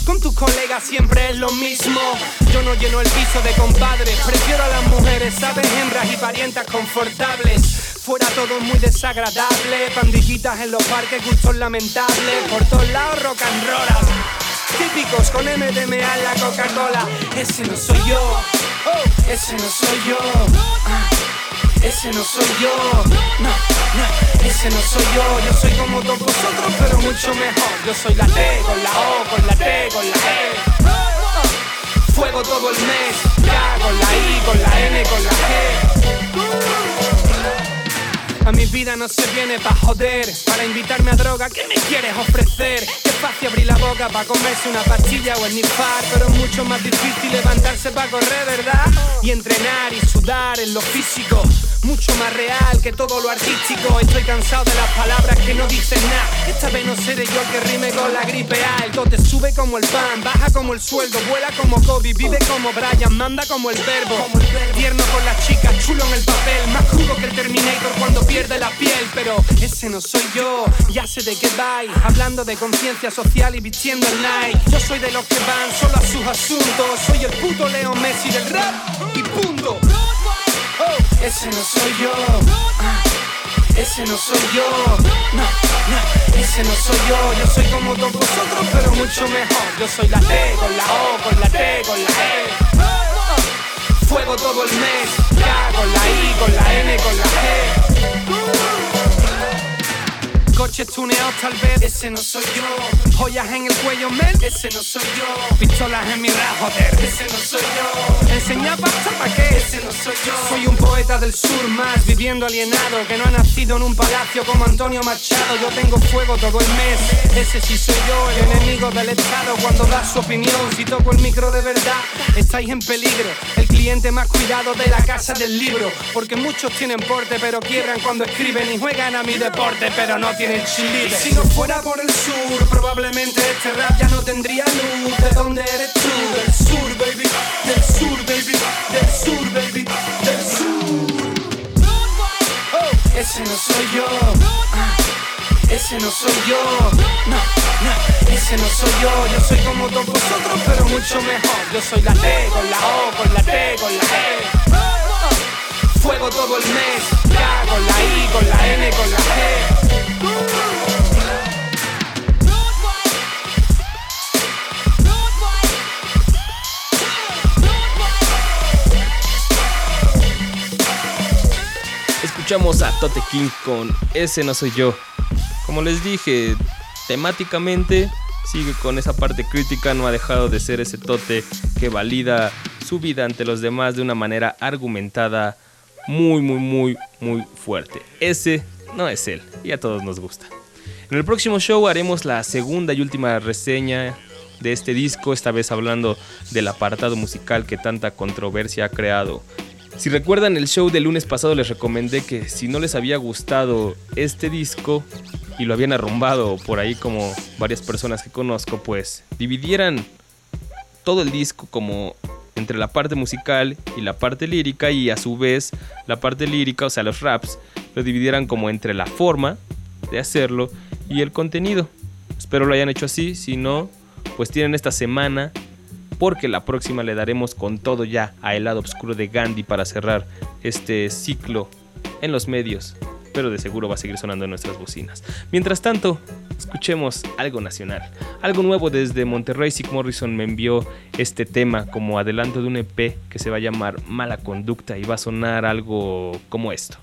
[SPEAKER 14] Con tus colegas siempre es lo mismo. Yo no lleno el piso de compadres, prefiero a las mujeres, ¿sabes? Hembras y parientas confortables. Fuera todo muy desagradable, pandillitas en los parques, gustos lamentables. Por todos lados rock and roll. Típicos con MDMA la Coca-Cola. Ese no soy yo, ese no soy yo. Ah, ese no soy yo, no, no, ese no soy yo. Yo soy como todos vosotros, pero mucho mejor. Yo soy la T con la O, con la T, con la E. Fuego todo el mes, ya con la I, con la N, con la G. A mi vida no se viene pa' joder, para invitarme a droga, ¿qué me quieres ofrecer? Qué fácil abrir la boca pa' comerse una pastilla o esnifar, pero es mucho más difícil levantarse pa' correr, ¿verdad? Y entrenar y sudar en lo físico, mucho más real que todo lo artístico. Estoy cansado de las palabras que no dicen nada. Esta vez no seré yo que rime con la gripe A. El sube como el pan, baja como el sueldo, vuela como Kobe, vive como Brian, manda como el verbo. Tierno con las chicas, chulo en el papel, más crudo que el Terminator cuando pierde la piel. Pero ese no soy yo, ya sé de qué vais. Hablando de conciencia social y vistiendo el Nike. Yo soy de los que van solo a sus asuntos. Soy el puto Leo Messi del rap y punto. Ese no soy yo. Ah, ese no soy yo. No, no, ese no soy yo. Yo soy como todos vosotros, pero mucho mejor. Yo soy la T con la O, con la T, con la E. Fuego todo el mes, ya con la I, con la N, con la G. Coches tuneados tal vez, ese no soy yo. Joyas en el cuello, men, ese no soy yo. Pistolas en mi rap, joder, ese no soy yo. Enseñar pasta pa' qué, ese no soy yo. Soy un poeta del sur más, viviendo alienado, que no ha nacido en un palacio como Antonio Machado. Yo tengo fuego todo el mes, ese sí soy yo, el enemigo del Estado cuando da su opinión. Si toco el micro de verdad, estáis en peligro. El cliente más cuidado de la casa del libro, porque muchos tienen porte, pero quiebran cuando escriben y juegan a mi deporte, pero no tienen Si no fuera por el sur, probablemente este rap ya no tendría luz. ¿De dónde eres tú? Del sur, baby. Del sur, baby. Del sur, baby. Del sur. Oh, ese no soy yo. Ah, ese no soy yo. No, no, ese no soy yo. Yo soy como todos vosotros, pero mucho mejor. Yo soy la T con la O, con la T, con la E. Fuego todo el mes, ya con la I, con la N, con la G.
[SPEAKER 5] Escuchamos a Tote King con Ese no soy yo. Como les dije, temáticamente sigue con esa parte crítica, no ha dejado de ser ese Tote que valida su vida ante los demás de una manera argumentada muy, muy, muy, muy fuerte. Ese no es él y a todos nos gusta. En el próximo show haremos la segunda y última reseña de este disco, esta vez hablando del apartado musical que tanta controversia ha creado. Si recuerdan el show del lunes pasado les recomendé que si no les había gustado este disco y lo habían arrumbado por ahí como varias personas que conozco, pues dividieran todo el disco como entre la parte musical y la parte lírica y a su vez la parte lírica, o sea, los raps, lo dividieran como entre la forma de hacerlo y el contenido. Espero lo hayan hecho así, si no, pues tienen esta semana porque la próxima le daremos con todo ya a El lado oscuro de Gandhi para cerrar este ciclo en los medios, pero de seguro va a seguir sonando en nuestras bocinas. Mientras tanto, escuchemos algo nacional, algo nuevo desde Monterrey. Sick Morrison me envió este tema como adelanto de un EP que se va a llamar Mala Conducta y va a sonar algo como esto.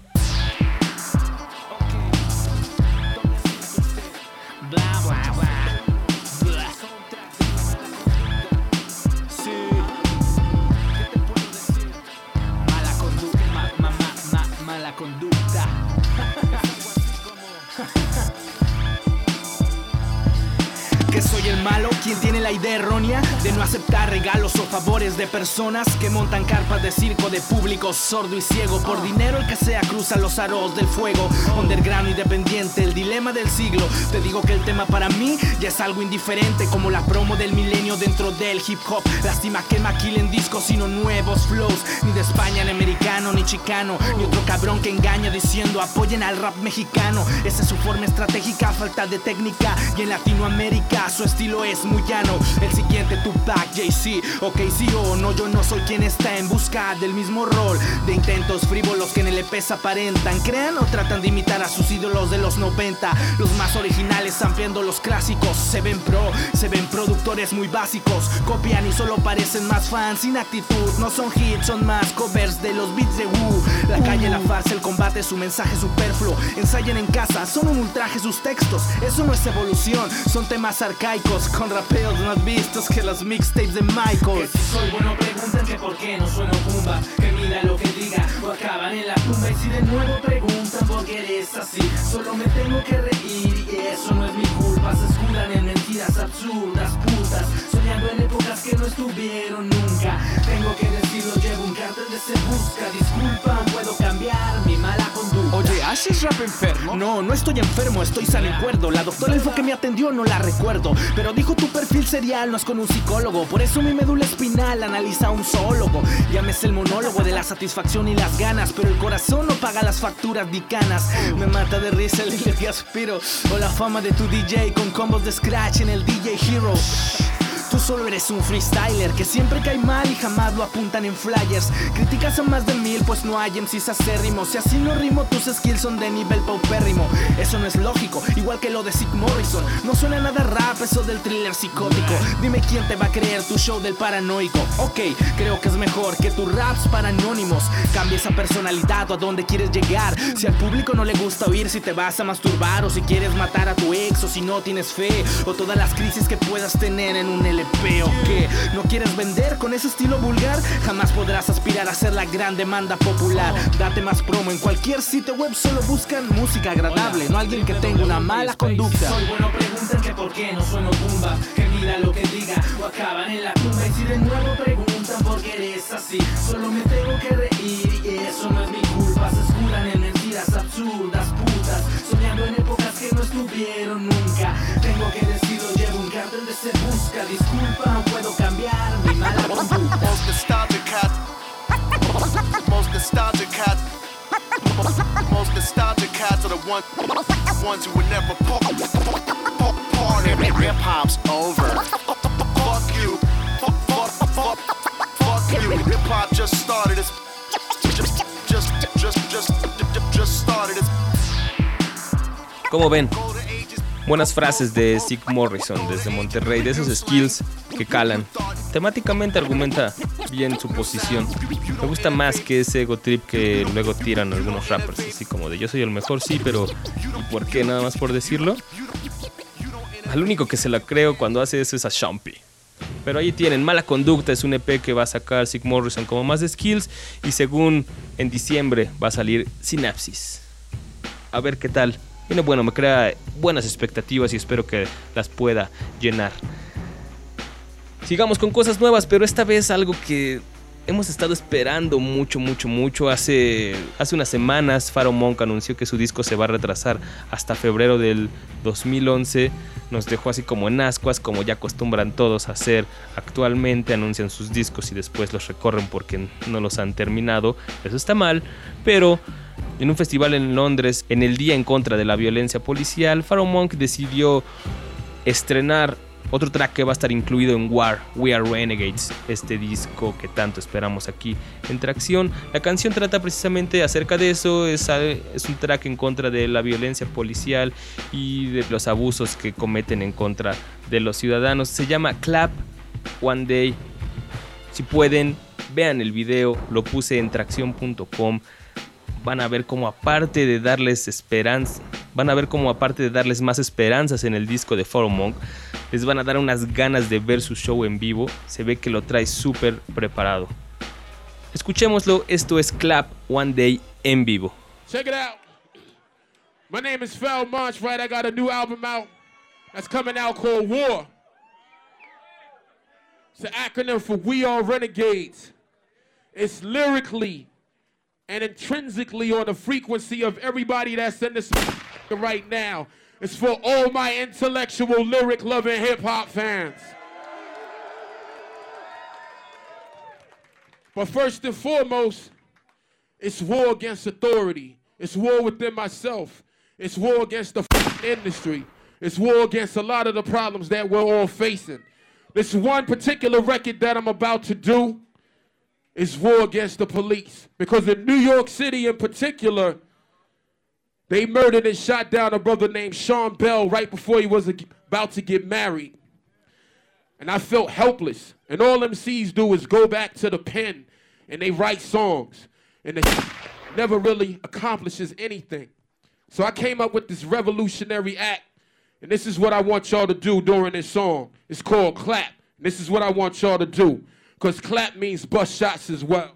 [SPEAKER 15] Malo, quien tiene la idea errónea de no aceptar regalos o favores de personas que montan carpas de circo de público sordo y ciego. Por dinero el que sea cruza los aros del fuego. Underground independiente, el dilema del siglo. Te digo que el tema para mí ya es algo indiferente, como la promo del milenio dentro del hip hop. Lástima que maquilen discos sino nuevos flows. Ni de España, ni americano, ni chicano, ni otro cabrón que engaña diciendo apoyen al rap mexicano. Esa es su forma estratégica, falta de técnica. Y en Latinoamérica su estilo es muy llano. El siguiente Tupac, Jay-Z, ok, sí o no, yo no soy quien está en busca del mismo rol. De intentos frívolos que en el EP se aparentan. Crean o tratan de imitar a sus ídolos de los 90. Los más originales ampliando los clásicos. Se ven pro, se ven productores muy básicos. Copian y solo parecen más fans sin actitud. No son hits, son más covers de los beats de Wu. La calle, la farsa, el combate, su mensaje superfluo. Ensayen en casa, son un ultraje sus textos. Eso no es evolución, son temas arcaicos. Con rapeos más vistos que los mixtapes de Michael.
[SPEAKER 16] Si soy bueno, preguntan que por qué no sueno pumba. Que mira lo que diga o acaban en la tumba. Y si de nuevo preguntan por qué eres así, solo me tengo que reír. Y eso no es mi culpa. Se escudan en mentiras absurdas, putas. Soñando en épocas que no estuvieron nunca. Tengo que decirlo, llevo un cartel de se busca. Disculpa, puedo cambiar mi mala.
[SPEAKER 15] ¿Haces rap enfermo? No, no estoy enfermo, estoy sano y cuerdo. La doctora Elfo que me atendió no la recuerdo. Pero dijo tu perfil serial, no es con un psicólogo. Por eso mi médula espinal analiza un zoólogo. Llámese el monólogo de la satisfacción y las ganas. Pero el corazón no paga las facturas ni canas. Me mata de risa el que aspiro. O la fama de tu DJ con combos de scratch en el DJ Hero. Tú solo eres un freestyler que siempre cae mal y jamás lo apuntan en flyers. Criticas a más de mil, pues no hay MCs acérrimos. Si así no rimo, tus skills son de nivel paupérrimo. Eso no es lógico, igual que lo de Sick Morrison. No suena nada rap, eso del thriller psicótico. Dime quién te va a creer tu show del paranoico. Ok, creo que es mejor que tus raps para anónimos. Cambia esa personalidad o a dónde quieres llegar. Si al público no le gusta oír si te vas a masturbar o si quieres matar a tu ex o si no tienes fe o todas las crisis que puedas tener en un LP o que no quieres vender con ese estilo vulgar, jamás podrás aspirar a ser la gran demanda popular. Date más promo en cualquier sitio web, solo buscan música agradable, no alguien que tenga una mala conducta.
[SPEAKER 16] Soy bueno, preguntan que por qué no sueno pumba. Que mira lo que diga o acaban en la tumba. Y si de nuevo preguntan por qué eres así, solo me tengo que reír y eso no es mi culpa. Se escudan en mentiras absurdas, putas. Soñando en épocas que no estuvieron nunca. Tengo que decirlo, llevo un cartel de se busca. Disculpa, no puedo cambiar mi mala conducta.
[SPEAKER 12] Most nostalgic cat. Most nostalgic cat. Most nostalgic cats are the one, ones who would never pa- pa- party. Hip hop's over. Fuck you. Fuck, fuck you. Hip hop just started. It's
[SPEAKER 5] ¿Cómo ven? Buenas frases de Sick Morrison desde Monterrey, de esos skills que calan. Temáticamente argumenta bien su posición. Me gusta más que ese ego trip que luego tiran algunos rappers, así como de yo soy el mejor, sí, pero ¿y por qué? Nada más por decirlo. Al único que se la creo cuando hace eso es a Shumpy. Pero ahí tienen, Mala Conducta es un EP que va a sacar Sick Morrison como más de skills y según en diciembre va a salir Synapsis. A ver qué tal. Viene bueno, me crea buenas expectativas y espero que las pueda llenar. Sigamos con cosas nuevas, pero esta vez algo que hemos estado esperando mucho, mucho, mucho. Hace, hace unas semanas Faro Monk anunció que su disco se va a retrasar hasta febrero del 2011. Nos dejó así como en ascuas, como ya acostumbran todos a hacer actualmente. Anuncian sus discos y después los recorren porque no los han terminado. Eso está mal, pero en un festival en Londres, en el Día en contra de la Violencia Policial, Pharaoh Monk decidió estrenar otro track que va a estar incluido en War, We Are Renegades, este disco que tanto esperamos aquí en Tracción. La canción trata precisamente acerca de eso, es, es un track en contra de la violencia policial y de los abusos que cometen en contra de los ciudadanos. Se llama Clap One Day. Si pueden, vean el video, lo puse en tracción.com van a ver como aparte de darles esperanza, van a ver como aparte de darles más esperanzas en el disco de Pharaoh Monk, les van a dar unas ganas de ver su show en vivo. Se ve que lo trae súper preparado. Escuchémoslo, esto es Clap One Day en vivo.
[SPEAKER 17] Check it out. My name is Phil March, right? I got a new album out. that's coming out called War. It's an acronym for We Are Renegades. It's lyrically and intrinsically on the frequency of everybody that's in this right now. It's for all my intellectual, lyric loving hip hop fans. But first and foremost, it's war against authority. It's war within myself. It's war against the industry. It's war against a lot of the problems that we're all facing. This one particular record that I'm about to do is war against the police. Because in New York City in particular, they murdered and shot down a brother named Sean Bell right before he was about to get married. And I felt helpless. And all MCs do is go back to the pen and they write songs. And it never really accomplishes anything. So I came up with this revolutionary act. And this is what I want y'all to do during this song. It's called Clap. And this is what I want y'all to do. Because clap means bust shots as well.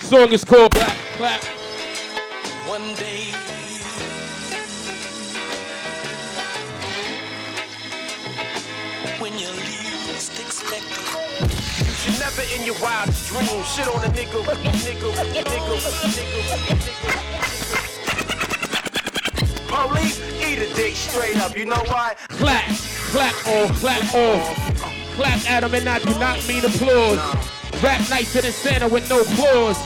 [SPEAKER 17] Song is called Clap. Clap.
[SPEAKER 2] One day.
[SPEAKER 18] Never in your wildest dreams shit on a nigga, nigga, nigga, nigga, nigga. Police eat a dick straight up. You know why?
[SPEAKER 17] Clap, clap off, clap off. Clap at 'em and I do not mean applause. Rap nicer than Santa with no claws.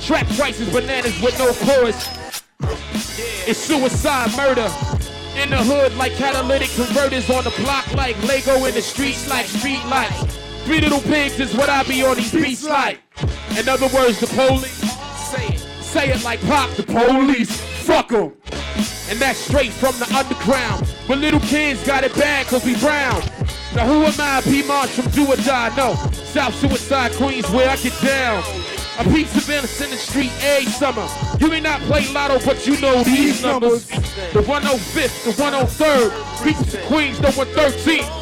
[SPEAKER 17] Track prices bananas with no chorus. It's suicide murder. In the hood like catalytic converters on the block like Lego in the streets like street lights. Three little pigs is what I be on these beats like. In other words, the police. Say it. Say it like pop, the police. Fuck 'em. And that's straight from the underground. But little kids got it bad cause we brown. Now who am I? P March from Do or Die? No. South Suicide Queens where I get down. A piece of Venice in the street every summer. You may not play lotto, but you know these numbers. The 105th, the 103rd. Beats Queens, the 113th.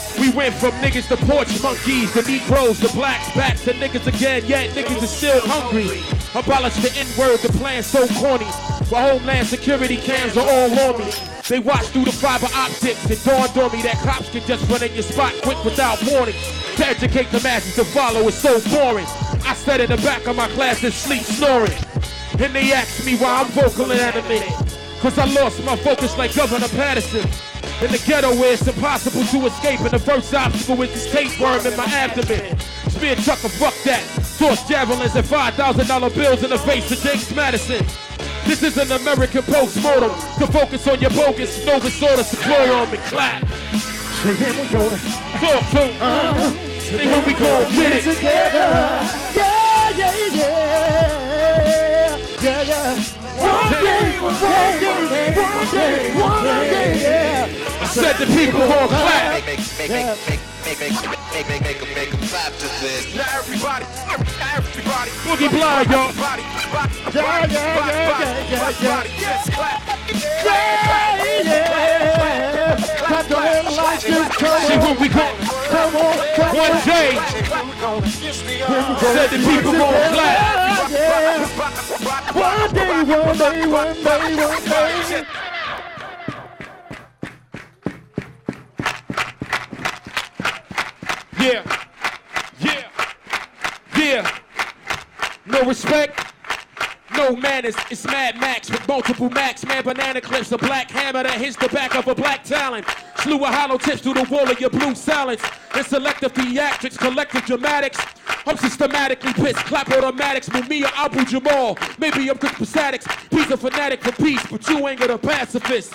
[SPEAKER 17] We went from niggas to porch monkeys, to Negroes, to blacks, back to niggas again, yet niggas are still hungry. Abolish the N-word, the plan so corny. While Homeland Security cams are all on me. They watch through the fiber optics. It dawned on me that cops can just run in your spot quick without warning. To educate the masses to follow is so boring. I sat in the back of my class and sleep snoring. And they asked me why I'm vocal and animated. Cause I lost my focus like Governor Patterson. In the ghetto where it's impossible to escape and the first obstacle is this tapeworm in my abdomen. Spear trucker, fuck that. Toss javelins and $5,000 bills in the face of James Madison. This is an American postmortem to focus on your bogus Nova Soda Secure on me. Clap. Say here we go. Talk to. Uh, when we go get it.
[SPEAKER 2] together. Yeah, yeah, yeah. Yeah, yeah. One day, one day, one day, one day, yeah.
[SPEAKER 17] I Said the people all clap.
[SPEAKER 2] Make,
[SPEAKER 17] make, make,
[SPEAKER 2] make, make, make, make, make, make,
[SPEAKER 12] make them clap to this.
[SPEAKER 18] Now everybody, everybody,
[SPEAKER 17] boogie blind, y'all.
[SPEAKER 2] Yeah, yeah, yeah, yeah, yeah, yeah. Yeah, yeah. Clap your hands like you come.
[SPEAKER 17] See what we call
[SPEAKER 2] Come on, come on.
[SPEAKER 17] One day, said the people won't clap.
[SPEAKER 2] One day, one day, one day, one day.
[SPEAKER 17] Yeah. Yeah. Yeah. No respect. No manners. It's Mad Max with multiple max. Man, banana clips. A black hammer that hits the back of a black talon. Slew of hollow tips through the wall of your blue silence. And selective theatrics, collective dramatics. I'm systematically pissed, clap automatics, Mumia Abu Jamal. Maybe I'm Chris Pasatics, he's a fanatic for peace, but you ain't got a pacifist.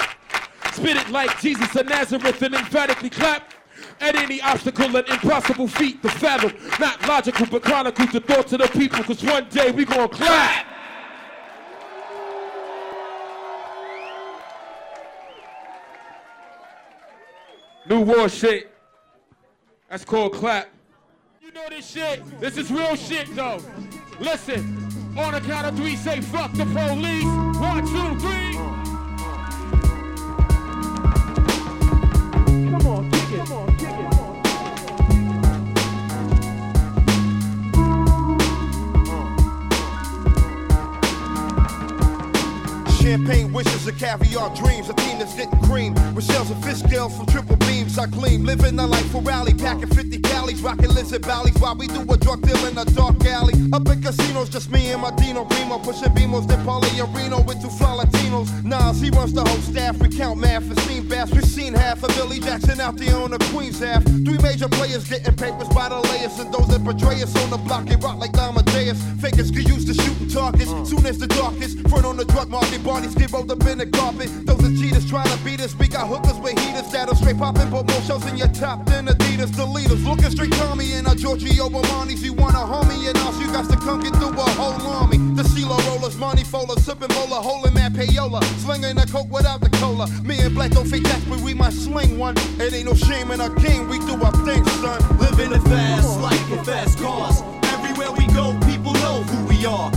[SPEAKER 17] Spit it like Jesus of Nazareth and emphatically clap at any obstacle and impossible feat to fathom. Not logical, but chronicle the thoughts of the people, cause one day we gonna clap. New war shit. That's called clap. You know this shit. This is real shit though. Listen, on the count of three, say fuck the police. One, two, three. Come on.
[SPEAKER 19] Champagne wishes and caviar dreams. Athena's getting cream. With shells and fish scales from triple beams. I gleam. Living the life for rally. Packing 50 calories. Rocking lizard valleys. While we do a drug deal in a dark alley. Up in casinos, just me and my Dino Primo. Pushing Beamos, then Paulie and Reno with two fly Latinos. Nas, he runs the whole staff. We count math and steam bass. We seen half of Billy Jackson out there on the Queen's half. Three major players getting papers by the layers. And those that betray us on the block. They rock like Amadeus. Fakers get used to shooting targets. Soon as the darkest. Front on the drug market. Barney's get rolled up in the carpet. Those are cheaters trying to beat us. We got hookers with heaters that'll straight poppin', put more shows in your top than Adidas. The leaders looking straight Tommy and our Giorgio Armani's. You want a homie and us, you got to come get through a whole army. The CeeLo rollers, money folders, sipping bowler, holding that payola, slinging the coke without the cola. Me and Black don't fake that, but we might sling one. It ain't no shame in our game, we do our thing, son.
[SPEAKER 20] Living a fast life with fast cars. Everywhere we go, people know who we are.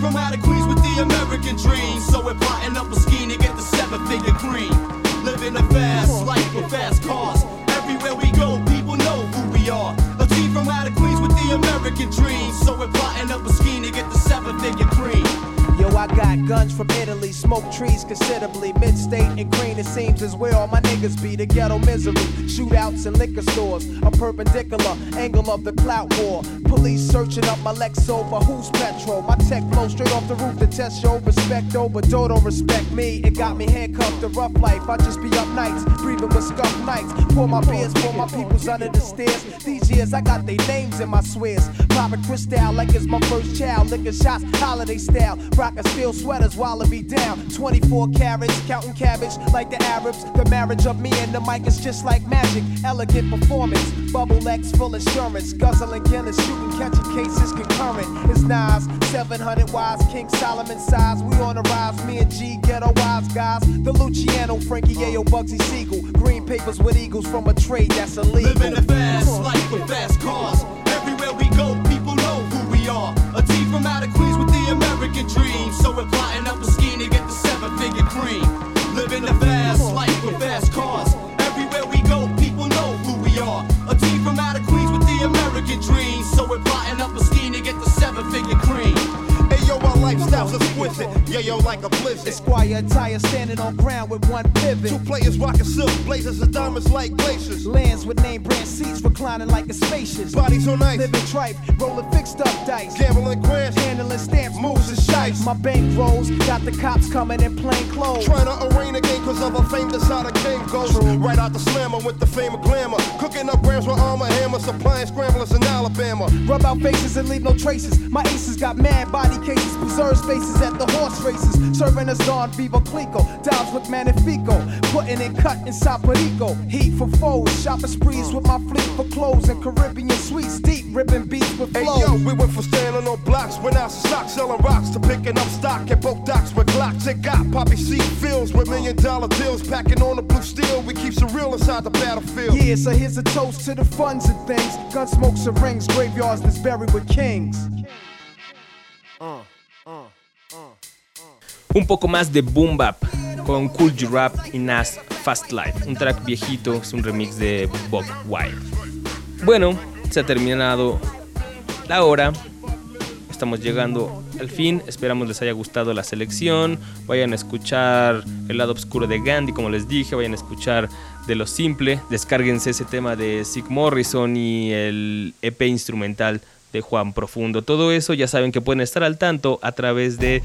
[SPEAKER 20] From out of Queens with the American dream. So we're plotting up a scheme to get the seven figure cream. Living a fast life with fast cars. Everywhere we go, people know who we are. A team from out of Queens with the American dream. So we're plotting up a scheme to get the
[SPEAKER 21] I got guns from Italy, smoke trees considerably. Mid state and green, it seems, is where all my niggas be. The ghetto misery, shootouts in liquor stores. A perpendicular angle of the clout war. Police searching up my Lex over who's petrol. My tech flow straight off the roof to test show respect don't respect me. It got me handcuffed to rough life. I just be up nights, breathing with scuff nights. Pour my beers for my peoples under the stairs. These years I got their names in my swears. Popping crystal like it's my first child. Licking shots, holiday style. Rockin' steel sweaters while I be down. 24 carats, counting cabbage like the Arabs. The marriage of me and the mic is just like magic. Elegant performance. Bubble X full assurance. Guzzling Guinness, shooting, catching cases concurrent. It's Nas, 700 wise, King Solomon size. We on the rise, me and G, ghetto wise guys. The Luciano, Frankie Yayo, Bugsy Siegel. Green papers with eagles from a trade that's illegal.
[SPEAKER 20] Living a fast life with fast cars. Everywhere we go, people know who we are. A team from out of Queens with American dream. So we're plotting up a scheme to get the seven figure cream. Living a fast life with fast cars. Everywhere we go, people know who we are. A team from out of Queens with the American dream. So we're plotting up a scheme
[SPEAKER 19] lifestyle's exquisite. Yeah, yo, like a blizzard.
[SPEAKER 21] Esquire attire standing on ground with one pivot.
[SPEAKER 19] Two players rocking silk blazers and diamonds like glaciers.
[SPEAKER 21] Lands with name brand seats reclining like a spacious.
[SPEAKER 19] Bodies on ice.
[SPEAKER 21] Living tripe, rolling fixed up dice.
[SPEAKER 19] Gambling grants.
[SPEAKER 21] Handling stamps,
[SPEAKER 19] moves and shites.
[SPEAKER 21] My bank rolls, got the cops coming in plain clothes.
[SPEAKER 19] Trying to arraign a game cause of a fame that's how the game goes. Right out the slammer with the fame of glamour. Cooking up grams with armor hammer, supplying scramblers in Alabama.
[SPEAKER 21] Rub out faces and leave no traces. My aces got mad body cases, preserves faces at the horse races. Serving us Don Viva Clico, dials with Manifico. Putting in cut inside Perico. Heat for foes, shopping sprees with my fleet for clothes and Caribbean sweets. Deep ripping beats with
[SPEAKER 19] Hey yo, we went from standing on blocks, went out to stock selling rocks to picking up stock at both docks with Glocks. It got poppy seed fields with million dollar deals, packing on the blue steel. We keep it real inside the battlefield.
[SPEAKER 21] Yeah, so here's a toast to the funds and things. Gun smokes and rings, graveyards that's buried with kings. Uh.
[SPEAKER 5] Un poco más de boom bap con Cool G Rap y Nas Fast Life. Un track viejito, es un remix de Bob Wild. Bueno, se ha terminado la hora. Estamos llegando al fin. Esperamos les haya gustado la selección. Vayan a escuchar el lado oscuro de Gandhi, como les dije. Vayan a escuchar de lo simple. Descárguense ese tema de Sig Morrison y el EP instrumental de Juan Profundo. Todo eso ya saben que pueden estar al tanto a través de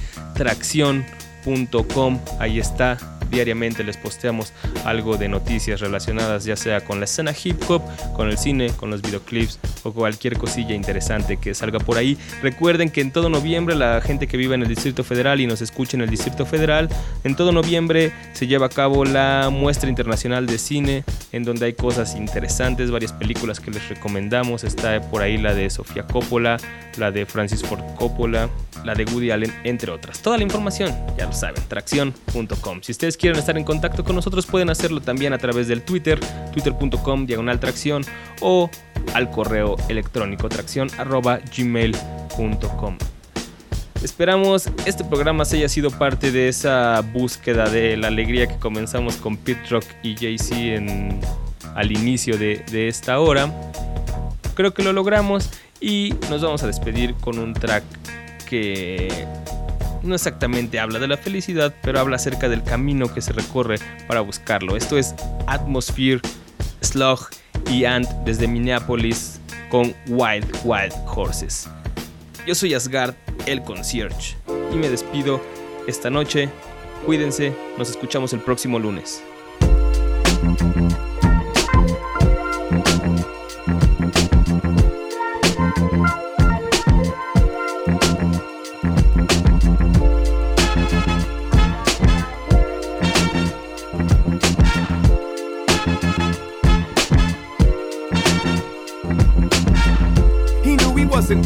[SPEAKER 5] tracción.com. Ahí está. Diariamente les posteamos algo de noticias relacionadas ya sea con la escena hip hop, con el cine, con los videoclips o cualquier cosilla interesante que salga por ahí. Recuerden que en todo noviembre la gente que vive en el Distrito Federal y nos escucha en el Distrito Federal, en todo noviembre se lleva a cabo la muestra internacional de cine en donde hay cosas interesantes, varias películas que les recomendamos. Está por ahí la de Sofía Coppola, la de Francis Ford Coppola, la de Woody Allen, entre otras. Toda la información, ya saben, tracción.com. Si ustedes quieren estar en contacto con nosotros pueden hacerlo también a través del Twitter, twitter.com diagonal tracción o al correo electrónico tracción arroba gmail.com. Esperamos este programa se haya sido parte de esa búsqueda de la alegría que comenzamos con Pit Rock y Jay-Z al inicio de, de esta hora. Creo que lo logramos y nos vamos a despedir con un track que no exactamente habla de la felicidad, pero habla acerca del camino que se recorre para buscarlo. Esto es Atmosphere, Slug y Ant desde Minneapolis con Wild Wild Horses. Yo soy Asgard, el concierge, y me despido esta noche. Cuídense, nos escuchamos el próximo lunes.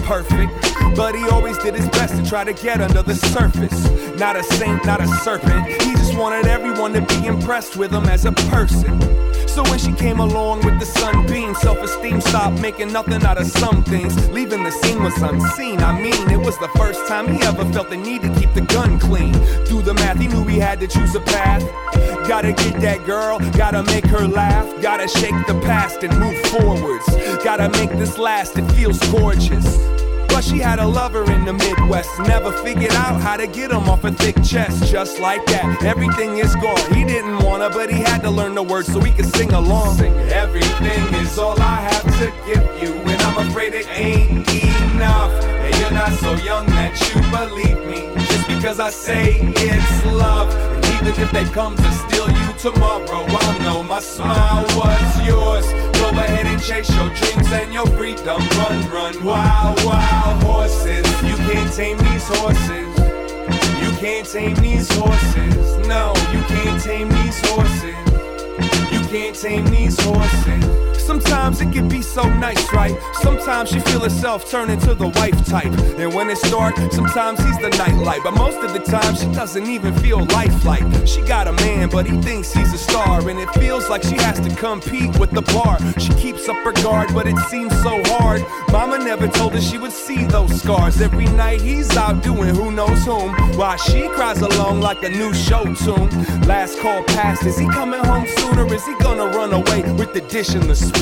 [SPEAKER 22] Perfect, but he always did his best to try to get under the surface. Not a saint, not a serpent. He just wanted everyone to be impressed with him as a person. So when she came along with the sunbeam, self-esteem stopped making nothing out of some things. Leaving the scene was unseen. I mean, it was the first time he ever felt the need to keep the gun clean. Do the math, he knew he had to choose a path. Gotta get that girl, gotta make her laugh, gotta shake the past and move forwards. Gotta make this last, it feels gorgeous. She had a lover in the Midwest. Never figured out how to get him off a thick chest. Just like that, everything is gone. He didn't wanna, but he had to learn the words so he could sing along. Everything is all I have to give you, and I'm afraid it ain't enough. And you're not so young that you believe me. Just because I say it's love. And even if they come to steal you tomorrow, I'll know my smile was yours. Go ahead and chase your dreams and your freedom. Run, run, wild, wild horses. You can't tame these horses. You can't tame these horses. No, you can't tame these horses. You can't tame these horses. Sometimes it can be so nice, right? Sometimes she feel herself turn into the wife type. And when it's dark, sometimes he's the nightlight. But most of the time, she doesn't even feel lifelike. She got a man, but he thinks he's a star. And it feels like she has to compete with the bar. She keeps up her guard, but it seems so hard. Mama never told her she would see those scars. Every night he's out doing who knows whom. While she cries along like a new show tune. Last call passed. Is he coming home soon or is he gonna run away with the dish and the spoon?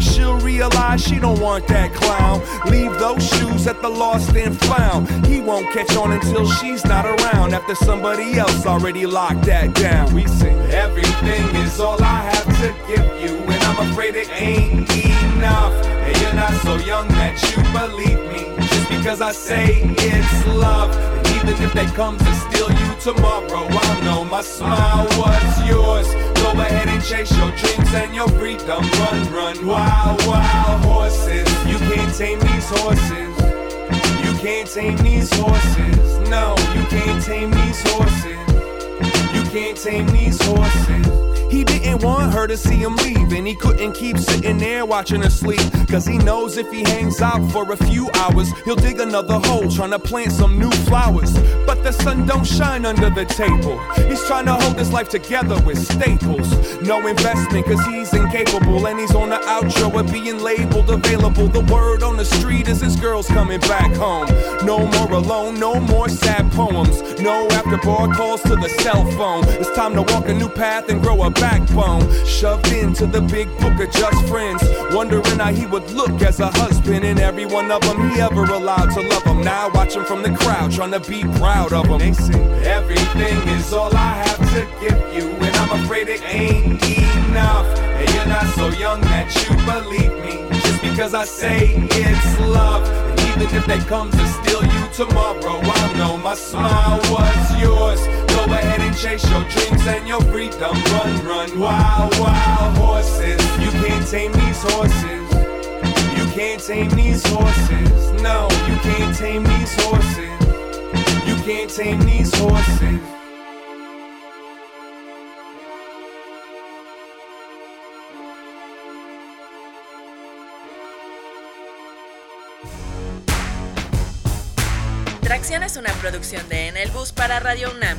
[SPEAKER 22] She'll realize she don't want that clown. Leave those shoes at the lost and found. He won't catch on until she's not around. After somebody else already locked that down. We sing everything is all I have to give you, and I'm afraid it ain't enough. And you're not so young that you believe me. Just because I say it's love. And even if they come to steal you tomorrow, I'll know my smile was yours. Go ahead and chase your dreams and your freedom. Run, run, wild, wild horses. You can't tame these horses. You can't tame these horses. No, you can't tame these horses. You can't tame these horses. He didn't want her to see him leave, and he couldn't keep sitting there watching her sleep. Cause he knows if he hangs out for a few hours, he'll dig another hole trying to plant some new flowers. But the sun don't shine under the table. He's trying to hold his life together with staples. No investment, cause he's incapable, and he's on the outro of being labeled available. The word on the street is his girl's coming back home. No more alone, no more sad poems. No after bar calls to the cell phone. It's time to walk a new path and grow a backbone. Shoved into the big book of just friends. Wondering how he would look as a husband. And every one of them he ever allowed to love him. Now watch him from the crowd, trying to be proud of him. They sing, everything is all I have to give you. And I'm afraid it ain't enough. And you're not so young that you believe me. Just because I say it's love. Even if they come to steal you tomorrow, I'll know my smile was yours. Go ahead chase your dreams and your freedom. Run, run, wild, wild horses. You can't tame these horses. You can't tame these horses. No, you can't tame these horses. You can't tame these horses.
[SPEAKER 23] Tracción es una producción de En el Bus para Radio UNAM.